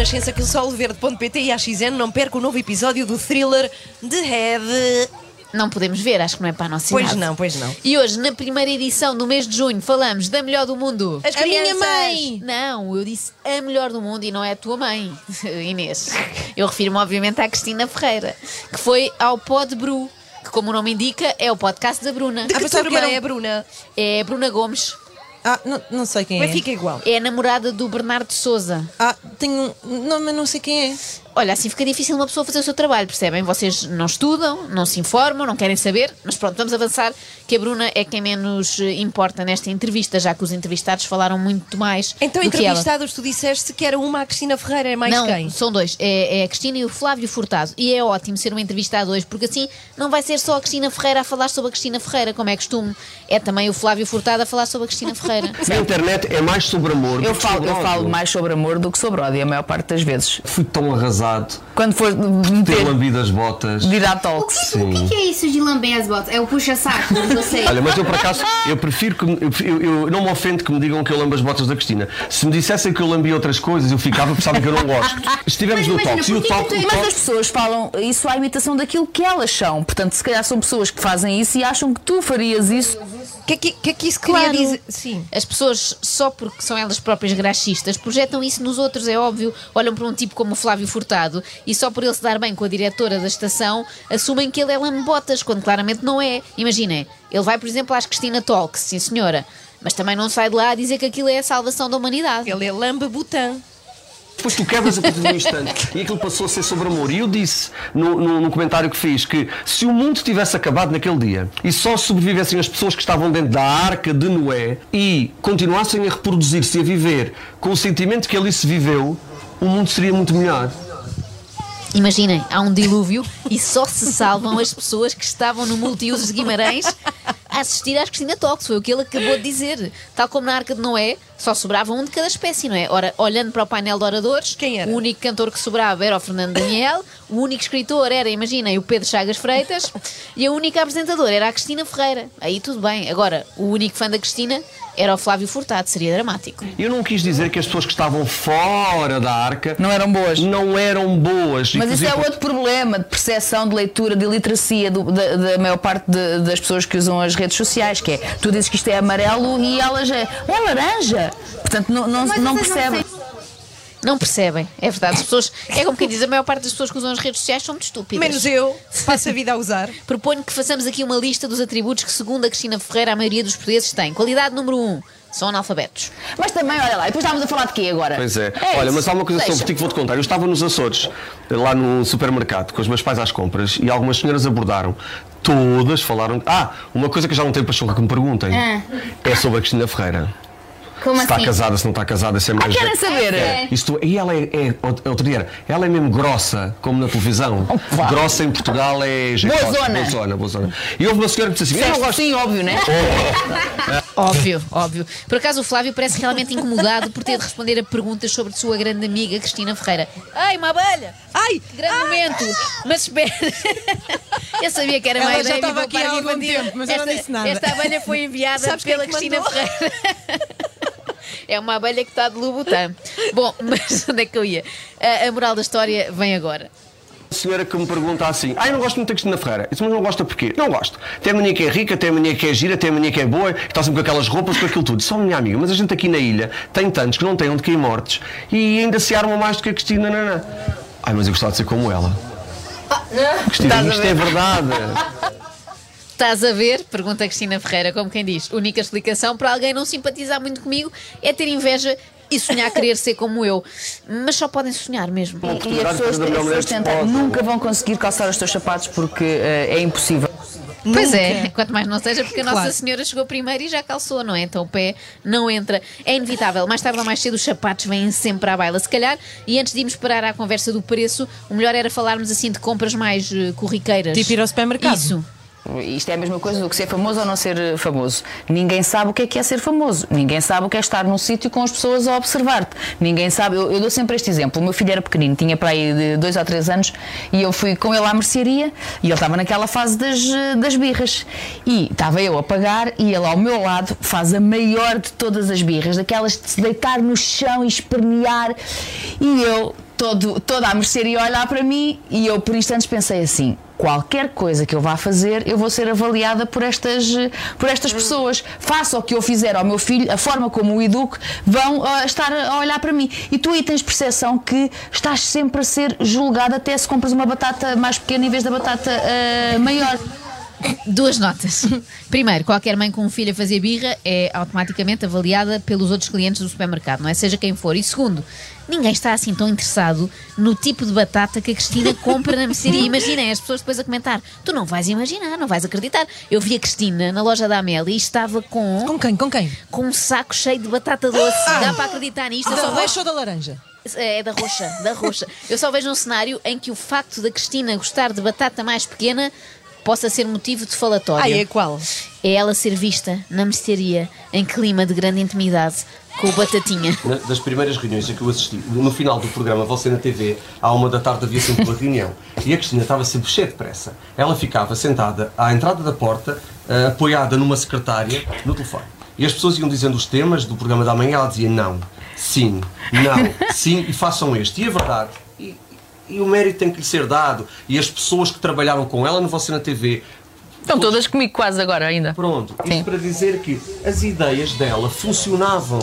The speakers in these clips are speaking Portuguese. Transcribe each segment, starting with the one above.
Renascença que o solverde.pt e a XN não perca o novo episódio do thriller The Head. Não podemos ver, acho que não é para a nossa Pois idade. não, pois não. E hoje, na primeira edição do mês de junho, falamos da melhor do mundo. As a minha crianças. mãe! Não, eu disse a melhor do mundo e não é a tua mãe, Inês. Eu refiro-me, obviamente, à Cristina Ferreira, que foi ao Pod Bru, que, como o nome indica, é o podcast da Bruna. De que pensava que turma era um- é a Bruna? É a Bruna Gomes, Ah, não, não sei quem Mas é. fica igual. é a namorada do Bernardo Souza. Ah, tenho. Não, mas não sei quem é. Olha, assim fica difícil uma pessoa fazer o seu trabalho, percebem? Vocês não estudam, não se informam, não querem saber, mas pronto, vamos avançar, que a Bruna é quem menos eh, importa nesta entrevista, já que os entrevistados falaram muito mais Então, do que ela. entrevistados, tu disseste que era uma a Cristina Ferreira, é mais não, quem? são dois. É, é a Cristina e o Flávio Furtado. E é ótimo ser uma entrevista a dois, porque assim não vai ser só a Cristina Ferreira a falar sobre a Cristina Ferreira, como é costume. É também o Flávio Furtado a falar sobre a Cristina Ferreira. Na internet é mais sobre amor. Eu do que falo, sobre eu falo mais sobre amor do que sobre ódio, a maior parte das vezes. Fui tão arrasado Quando for ter meter lambido as botas. de ir à O que, o que é isso de lamber as botas? É o puxa-saco vocês. Olha, mas eu por acaso, eu prefiro que. me- Eu, eu- eu não me ofendo que me digam que eu lambo as botas da Cristina. Se me dissessem que eu lambi outras coisas, eu ficava porque sabem que eu não gosto. Estivemos Mas no Talks e o porquê que Talk. tu- o Mas Talk- as pessoas falam isso à imitação daquilo que elas são. Portanto, se calhar são pessoas que fazem isso e acham que tu farias isso. O que, é que, que é que isso Claro. queria dizer? Sim. As pessoas, só porque são elas próprias graxistas, projetam isso nos outros, é óbvio. Olham para um tipo como o Flávio Furtado e só por ele se dar bem com a diretora da estação, assumem que ele é lambotas, quando claramente não é. Imaginem, ele vai, por exemplo, às Cristina Talks, sim senhora, mas também não sai de lá a dizer que aquilo é a salvação da humanidade. Ele é Lamba Butã. Depois tu quebras a partir de um instante e aquilo passou a ser sobre amor. E eu disse no, no- no comentário que fiz que se o mundo tivesse acabado naquele dia e só sobrevivessem as pessoas que estavam dentro da arca de Noé e continuassem a reproduzir-se e a viver com o sentimento que ali se viveu, o mundo seria muito melhor. Imaginem, há um dilúvio e só se salvam as pessoas que estavam no multiusos de Guimarães a assistir às Cristina Talks. Foi o que ele acabou de dizer. Tal como na Arca de Noé, só sobrava um de cada espécie, não é? Ora, olhando para o painel de oradores, Quem era? o único cantor que sobrava era o Fernando Daniel, o único escritor era, imaginem, o Pedro Chagas Freitas e a única apresentadora era a Cristina Ferreira. Aí tudo bem. Agora, o único fã da Cristina era o Flávio Furtado. Seria dramático. Eu não quis dizer que as pessoas que estavam fora da arca Não eram boas. não eram boas. Mas isso é outro problema de percepção, de leitura, de literacia do- da, da maior parte de- das pessoas que usam as redes sociais, que é tu dizes que isto é amarelo e elas é, é laranja. Portanto, não, não, não percebem. Não percebem, é verdade. As pessoas, é como quem diz, a maior parte das pessoas que usam as redes sociais são muito estúpidas. Menos eu, passo a vida a usar. Proponho que façamos aqui uma lista dos atributos que, segundo a Cristina Ferreira, a maioria dos portugueses tem. Qualidade número 1, um, são analfabetos. Mas também, olha lá, e depois estávamos a falar de quê agora? Pois é. Olha, isso. mas há uma coisa sobre ti que vou-te contar. Eu estava nos Açores, lá no supermercado, com os meus pais às compras, e algumas senhoras abordaram. Todas falaram. Ah, uma coisa que já não tenho paixão que me perguntem Ah. é sobre a Cristina Ferreira. Como se está assim? casada, se não está casada, se é mais. Querem saber? É. Isto, e ela é, é outro dia, ela é mesmo grossa, como na televisão. Opa. Grossa em Portugal é. Boa zona. Boa zona, boa zona. E houve uma senhora que disse assim: Eu não gosto. Sim, óbvio, né? Óbvio, óbvio. Por acaso o Flávio parece realmente incomodado por ter de responder a perguntas sobre a sua grande amiga Cristina Ferreira. Ai, uma abelha! Ai, que grande momento! Mas espera! Eu sabia que era Ela uma já estava aqui há algum tempo, mas eu não esta, disse nada. Esta abelha foi enviada Sabes é pela Cristina mandou? Ferreira. É uma abelha que está de Louboutin. Bom, mas onde é que eu ia? A, a moral da história vem agora. A senhora que me pergunta assim: Ah, eu não gosto muito da Cristina Ferreira. Eu disse, mas não gosta porquê? Não gosto. Tem a mania que é rica, tem a mania que é gira, tem a mania que é boa, que está sempre com aquelas roupas, com aquilo tudo. Só minha amiga, mas a gente aqui na ilha tem tantos que não têm onde cair mortes e ainda se armam mais do que a Cristina. Não, não. Ai, mas eu gostava de ser como ela. Cristina, Estás a isto é verdade. Estás a ver? Pergunta a Cristina Ferreira, como quem diz. Única explicação para alguém não simpatizar muito comigo é ter inveja e sonhar querer ser como eu. Mas só podem sonhar mesmo. E as pessoas, as pessoas tentam, nunca vão conseguir calçar os teus sapatos porque eh, é impossível. Pois é, quanto mais não seja, porque a Nossa Claro. Senhora chegou primeiro e já calçou, não é? Então o pé não entra. É inevitável, mais tarde ou mais cedo os sapatos vêm sempre à baila, se calhar. E antes de irmos parar à conversa do preço, o melhor era falarmos assim de compras mais eh, corriqueiras. Tipo ir ao supermercado. Isso. Isto é a mesma coisa do que ser famoso ou não ser eh, famoso. Ninguém sabe o que é que é ser famoso. Ninguém sabe o que é estar num sítio com as pessoas a observar-te. Ninguém sabe. Eu, eu dou sempre este exemplo. O meu filho era pequenino, tinha para aí de dois ou três anos, e eu fui com ele à mercearia e ele estava naquela fase das, eh, das birras. E estava eu a pagar e ele ao meu lado faz a maior de todas as birras, daquelas de se deitar no chão e espernear. E eu todo, toda a mercearia olhar para mim e eu por instantes pensei assim. Qualquer coisa que eu vá fazer, eu vou ser avaliada por estas, por estas pessoas. Faça o que eu fizer ao meu filho, a forma como o educo, vão ah, estar a olhar para mim. E tu aí tens percepção que estás sempre a ser julgada até se compras uma batata mais pequena em vez da batata ah, maior. Duas notas. Primeiro, qualquer mãe com um filho a fazer birra é automaticamente avaliada pelos outros clientes do supermercado, não é? Seja quem for. E segundo, ninguém está assim tão interessado no tipo de batata que a Cristina compra na mercearia. Imaginem as pessoas depois a comentar: tu não vais imaginar, não vais acreditar. Eu vi a Cristina na loja da Amélia e estava com. Com quem? Com quem? Com um saco cheio de batata doce. Dá para acreditar nisto? Da só roxa ou da laranja? é da roxa, da roxa. Eu só vejo um cenário em que o facto da Cristina gostar de batata mais pequena possa ser motivo de falatório. Ah, é qual? É ela ser vista na mercearia em clima de grande intimidade com o Batatinha. Na- das primeiras reuniões a que eu assisti, no final do programa Você na TV, à uma da tarde havia sempre uma reunião. E a Cristina estava sempre cheia de pressa. Ela ficava sentada à entrada da porta, eh, apoiada numa secretária, no telefone. E as pessoas iam dizendo os temas do programa da manhã, ela dizia não, sim, não, sim, e façam este. E a verdade, e, e o mérito tem que lhe ser dado. E as pessoas que trabalharam com ela no Você na TV Estão todas comigo quase agora ainda. Pronto, Sim. isto para dizer que as ideias dela funcionavam.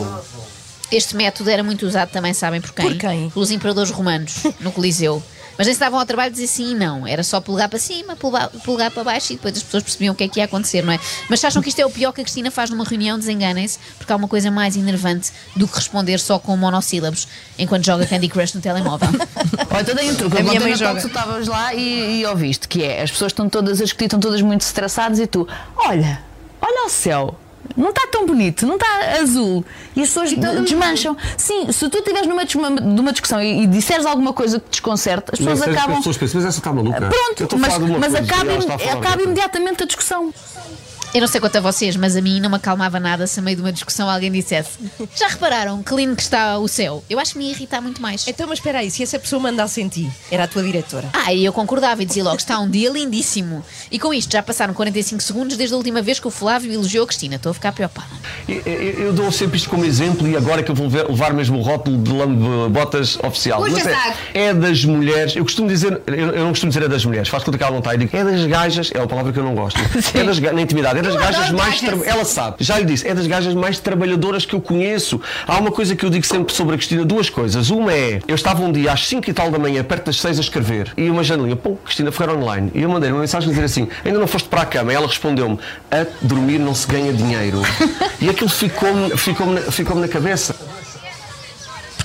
Este método era muito usado também, sabem por quem? Por quem? Pelos imperadores romanos, no Coliseu. Mas nem se davam ao trabalho de dizer sim e não. Era só polegar para cima, polegar para baixo e depois as pessoas percebiam o que é que ia acontecer, não é? Mas acham que isto é o pior que a Cristina faz numa reunião? Desenganem-se, porque há uma coisa mais enervante do que responder só com monossílabos enquanto joga Candy Crush no telemóvel. Olha, então dei um truque. A minha mãe tal joga. que tu estavas lá e, e ouviste, que é as pessoas estão todas a discutir, estão todas muito estressadas e tu, olha, olha o céu. Não está tão bonito, não está azul. E as pessoas desmancham. Sim, se tu estiveres numa, dis- numa discussão e, e disseres alguma coisa que desconcerte, as pessoas Mas as acabam. pessoas pensam, mas essa está maluca. Pronto, mas, de uma mas acaba, de acaba imediatamente a discussão. Eu não sei quanto a vocês, mas a mim não me acalmava nada se a meio de uma discussão alguém dissesse Já repararam que lindo que está o céu? Eu acho que me ia irritar muito mais. Então, mas espera aí, se essa pessoa mandasse em ti, era a tua diretora. Ah, e eu concordava e dizia logo: está um dia lindíssimo. E com isto já passaram 45 segundos desde a última vez que o Flávio elogiou a Cristina. Estou a ficar preocupada. Eu, eu- eu dou sempre isto como exemplo e agora que eu vou levar mesmo o rótulo de lambe-botas oficial. Puxa, Mas é, é das mulheres, eu costumo dizer, eu, eu não costumo dizer é das mulheres, faz conta que ela não está, eu digo é das gajas, é uma palavra que eu não gosto. É das, na intimidade, é das gajas mais. tra- Ela sabe, já lhe disse, é das gajas mais trabalhadoras que eu conheço. Há uma coisa que eu digo sempre sobre a Cristina, duas coisas. Uma é, eu estava um dia às 5 e tal da manhã, perto das 6 a escrever, e uma janelinha, pô, Cristina Ferreira Online. E eu mandei uma mensagem a dizer assim: ainda não foste para a cama? E ela respondeu-me: a dormir não se ganha dinheiro. E aquilo ficou-me ficou na, ficou na cabeça.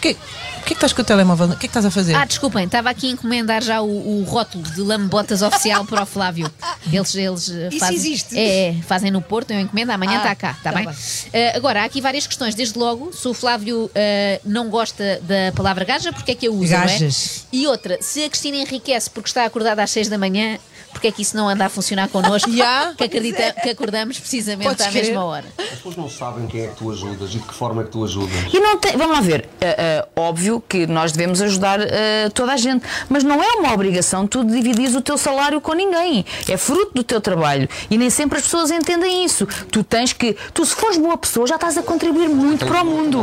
Porquê? O que é que estás com o telemóvel? O que é que estás a fazer? Ah, desculpem, estava aqui a encomendar já o, o rótulo de lambotas oficial para o Flávio. Eles, eles eh, Isso fazem. existe? É, é, fazem no Porto, eu encomendo, amanhã Ah, está cá, está tá bem? bem. Eh, agora, há aqui várias questões. Desde logo, se o Flávio eh, não gosta da palavra gaja, porque é que a usa? não é? Gajas. E outra, se a Cristina enriquece porque está acordada às 6 da manhã, porque é que isso não anda a funcionar connosco? Ya. que, acredita, que acordamos precisamente Podes à crer. mesma hora. As pessoas não sabem quem é que tu ajudas e de que forma é que tu ajudas. E não tem, vamos lá ver, ah, ah, óbvio que nós devemos ajudar ah, toda a gente, mas não é uma obrigação tu dividires o teu salário com ninguém. É fruto do teu trabalho e nem sempre as pessoas entendem isso. Tu tens que, tu se fores boa pessoa já estás a contribuir muito para o mundo.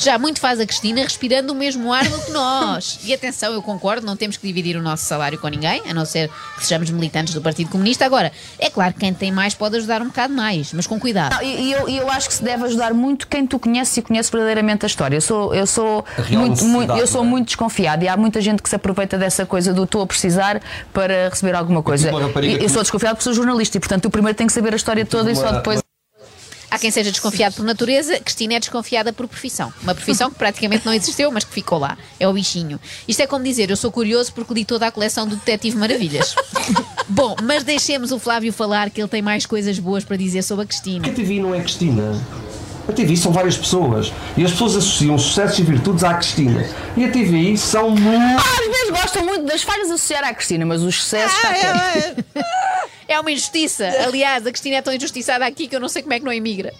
Já muito faz a Cristina respirando o mesmo ar do que nós. E atenção, eu concordo, não temos que dividir o nosso salário com ninguém, a não ser que sejamos militantes do Partido Comunista. Agora, é claro que quem tem mais pode ajudar um bocado mais, mas com cuidado. Não, E eu, eu acho que se deve ajudar muito quem tu conheces e conhece verdadeiramente a história. Eu sou, eu sou, muito, muito- eu sou é? muito desconfiada e há muita gente que se aproveita dessa coisa do estou a precisar para receber alguma coisa. E que- eu sou desconfiada porque sou jornalista e, portanto, eu primeiro tenho que saber a história toda e só depois. Há quem seja desconfiado por natureza, Cristina é desconfiada por profissão. Uma profissão que praticamente não existiu, mas que ficou lá. É o bichinho. Isto é como dizer, eu sou curioso porque li toda a coleção do Detetive Maravilhas. Bom, mas deixemos o Flávio falar que ele tem mais coisas boas para dizer sobre a Cristina. A TV não é Cristina. A TVI são várias pessoas. E as pessoas associam sucessos e virtudes à Cristina. E a TVI são muito. Às vezes gostam muito das falhas associar à Cristina, mas os sucessos. Ah, está é, certo. É uma injustiça. Aliás, a Cristina é tão injustiçada aqui que eu não sei como é que não emigra.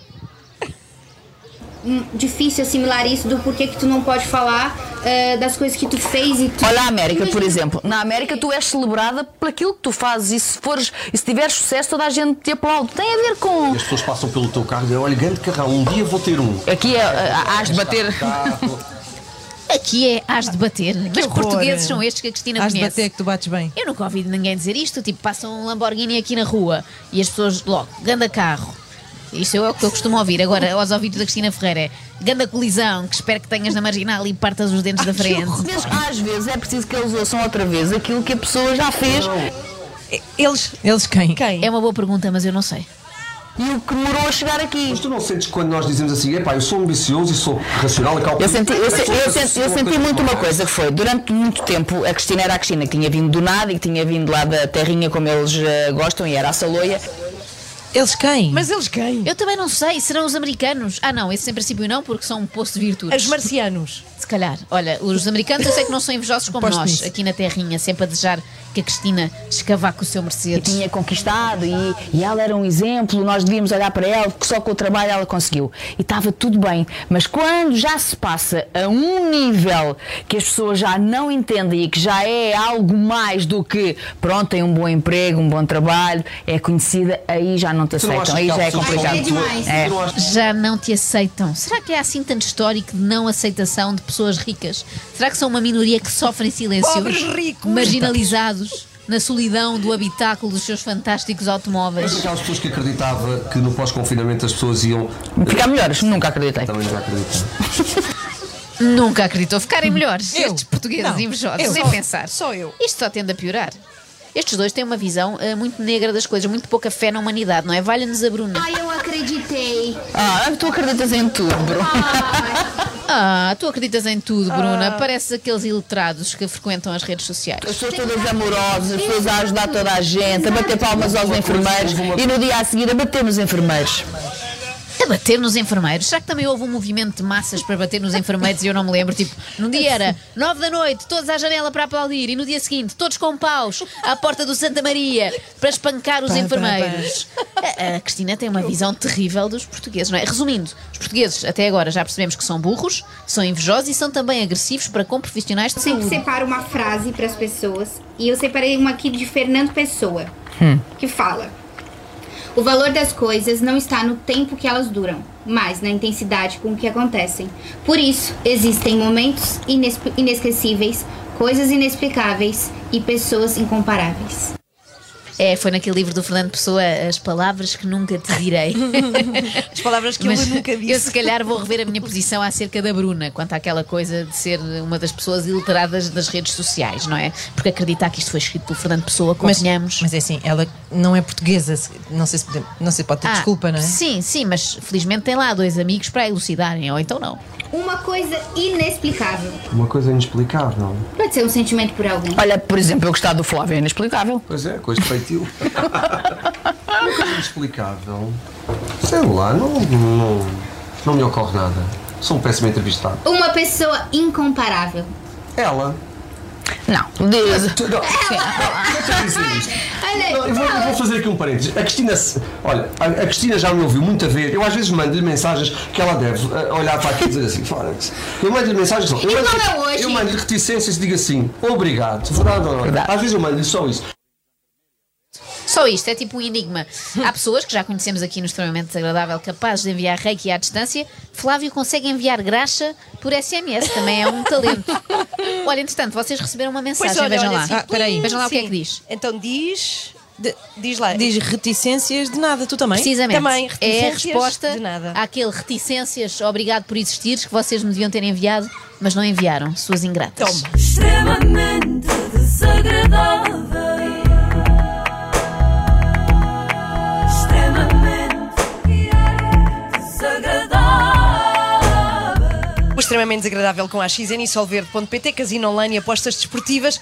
Hum, Difícil assimilar isso do porquê que tu não pode falar eh, das coisas que tu fez e tu. Olha a América, por exemplo. Na América tu és celebrada por aquilo que tu fazes e se fores e se tiveres sucesso toda a gente te aplaude. Tem a ver com. E as pessoas passam pelo teu carro e dizem: olha, grande carrão, um dia vou ter um. Aqui é, ah, hás de bater. Aqui é hás de bater. Mas horror. portugueses são estes que a Cristina Has de conhece. bater que tu bates bem. Eu nunca ouvi ninguém dizer isto. Tipo, passa um Lamborghini aqui na rua e as pessoas logo, ganda carro. Isto é o que eu costumo ouvir. Agora, aos ouvidos da Cristina Ferreira, é ganda colisão, que espero que tenhas na marginal e partas os dentes da frente. Às vezes é preciso que eles ouçam outra vez aquilo que a pessoa já fez Eles. Eles quem? Quem? É uma boa pergunta, mas eu não sei. E o que demorou a chegar aqui. Mas tu não sentes quando nós dizemos assim, epá, eu sou ambicioso e sou racional e calculo. Eu senti, eu, se- pessoas eu senti, eu senti muito uma coisa que foi, durante muito tempo, a Cristina era a Cristina que tinha vindo do nada e que tinha vindo lá da terrinha como eles eh, gostam e era a Saloia. Eles quem? Mas eles quem? Eu também não sei, serão os americanos? Ah, não, esse em princípio não, porque são um poço de virtudes. Os marcianos. Se calhar. Olha, os americanos eu sei que não são invejosos como nós, nisso. aqui na terrinha, sempre a desejar que a Cristina escavaque o seu E Mercedes. tinha conquistado e, e ela era um exemplo, nós devíamos olhar para ela, porque só com o trabalho ela conseguiu. E estava tudo bem. Mas quando já se passa a um nível que as pessoas já não entendem e que já é algo mais do que pronto, tem um bom emprego, um bom trabalho, é conhecida, aí já não te aceitam, aí que já é que complicado. É. É. Já não te aceitam. Será que é assim tanto histórico de não aceitação de pessoas ricas? Será que são uma minoria que sofre em silêncio? Pobres ricos. Marginalizados na solidão do habitáculo dos seus fantásticos Mas automóveis. aquelas pessoas que acreditava que no pós-confinamento as pessoas iam. Ficar melhores, nunca acreditei. Também não acreditam. Nunca acreditou ficarem melhores. Eu? Estes portugueses Não, invejosos, eu. nem Só- pensar. só eu. Isto só tende a piorar. Estes dois têm uma visão eh, muito negra das coisas, muito pouca fé na humanidade, não é? Valha-nos a Bruna. Ai, eu acreditei. Ah, tu acreditas em tudo, Bruno. Ah, tu acreditas em tudo, Ah. Bruna. Parece aqueles iletrados que frequentam as redes sociais. As pessoas todas amorosas, as pessoas a ajudar toda a gente, a bater palmas aos enfermeiros e no dia a seguir a bater nos enfermeiros. A bater nos enfermeiros. Será que também houve um movimento de massas para bater nos enfermeiros e eu não me lembro? Tipo, num dia era nove da noite, todos à janela para aplaudir, e no dia seguinte, todos com paus à porta do Santa Maria para espancar os Pá, pá, enfermeiros. A, a Cristina tem uma visão terrível dos portugueses, não é? Resumindo, os portugueses até agora já percebemos que são burros, são invejosos e são também agressivos para com profissionais de Eu sempre saúde. separo uma frase para as pessoas e eu separei uma aqui de Fernando Pessoa, que fala: O valor das coisas não está no tempo que elas duram, mas na intensidade com que acontecem. Por isso, existem momentos inesquecíveis, coisas inexplicáveis e pessoas incomparáveis. É, foi naquele livro do Fernando Pessoa, As Palavras que Nunca Te Direi. As palavras que Mas eu nunca disse. eu se calhar vou rever a minha posição acerca da Bruna, quanto àquela coisa de ser uma das pessoas iliteradas das redes sociais, não é? Porque acreditar que isto foi escrito pelo Fernando Pessoa, Mas, convenhamos. mas é assim, ela não é portuguesa. Não sei se, pode- não sei, pode ter Ah, desculpa, não é? Sim, sim, mas felizmente tem lá dois amigos para elucidarem, ou então não. Uma coisa inexplicável. Uma coisa inexplicável. Pode ser um sentimento por alguém. Olha, por exemplo, eu gostar do Flávio é inexplicável. Pois é, coisa de feitio. Uma coisa inexplicável. Sei lá, não, não, não me ocorre nada. Sou um péssimo entrevistado. Uma pessoa incomparável. Ela. Não. Tu, não, eu dizer isto. Olha, Não, eu, vou, eu vou fazer aqui um parênteses. A Cristina, olha, a, a Cristina já me ouviu muita vez. Eu às vezes mando-lhe mensagens que ela deve eh, olhar para aqui e dizer assim: Forex. Eu mando-lhe mensagens. Eu mando- qual é? Eu mando-lhe reticências e digo assim: obrigado. Verdade ou não? Às vezes eu mando-lhe só isso. Só isto, é tipo um enigma. Há pessoas que já conhecemos aqui no extremamente desagradável capazes de enviar reiki à distância. Flávio consegue enviar graxa por SMS, também é um talento. Olha, entretanto, vocês receberam uma mensagem, Pois olha, vejam olha lá. assim, Ah, espera aí. Vejam lá o que é sim. que diz. Então diz. de- diz lá. Diz reticências de nada, tu também? Precisamente. Também, é a reticências resposta de nada. àquele reticências, obrigado por existires, que vocês me deviam ter enviado, mas não enviaram, suas ingratas. Toma. extremamente desagradável. Extremamente desagradável com a XN e Solverde.pt, Casino Online e apostas desportivas.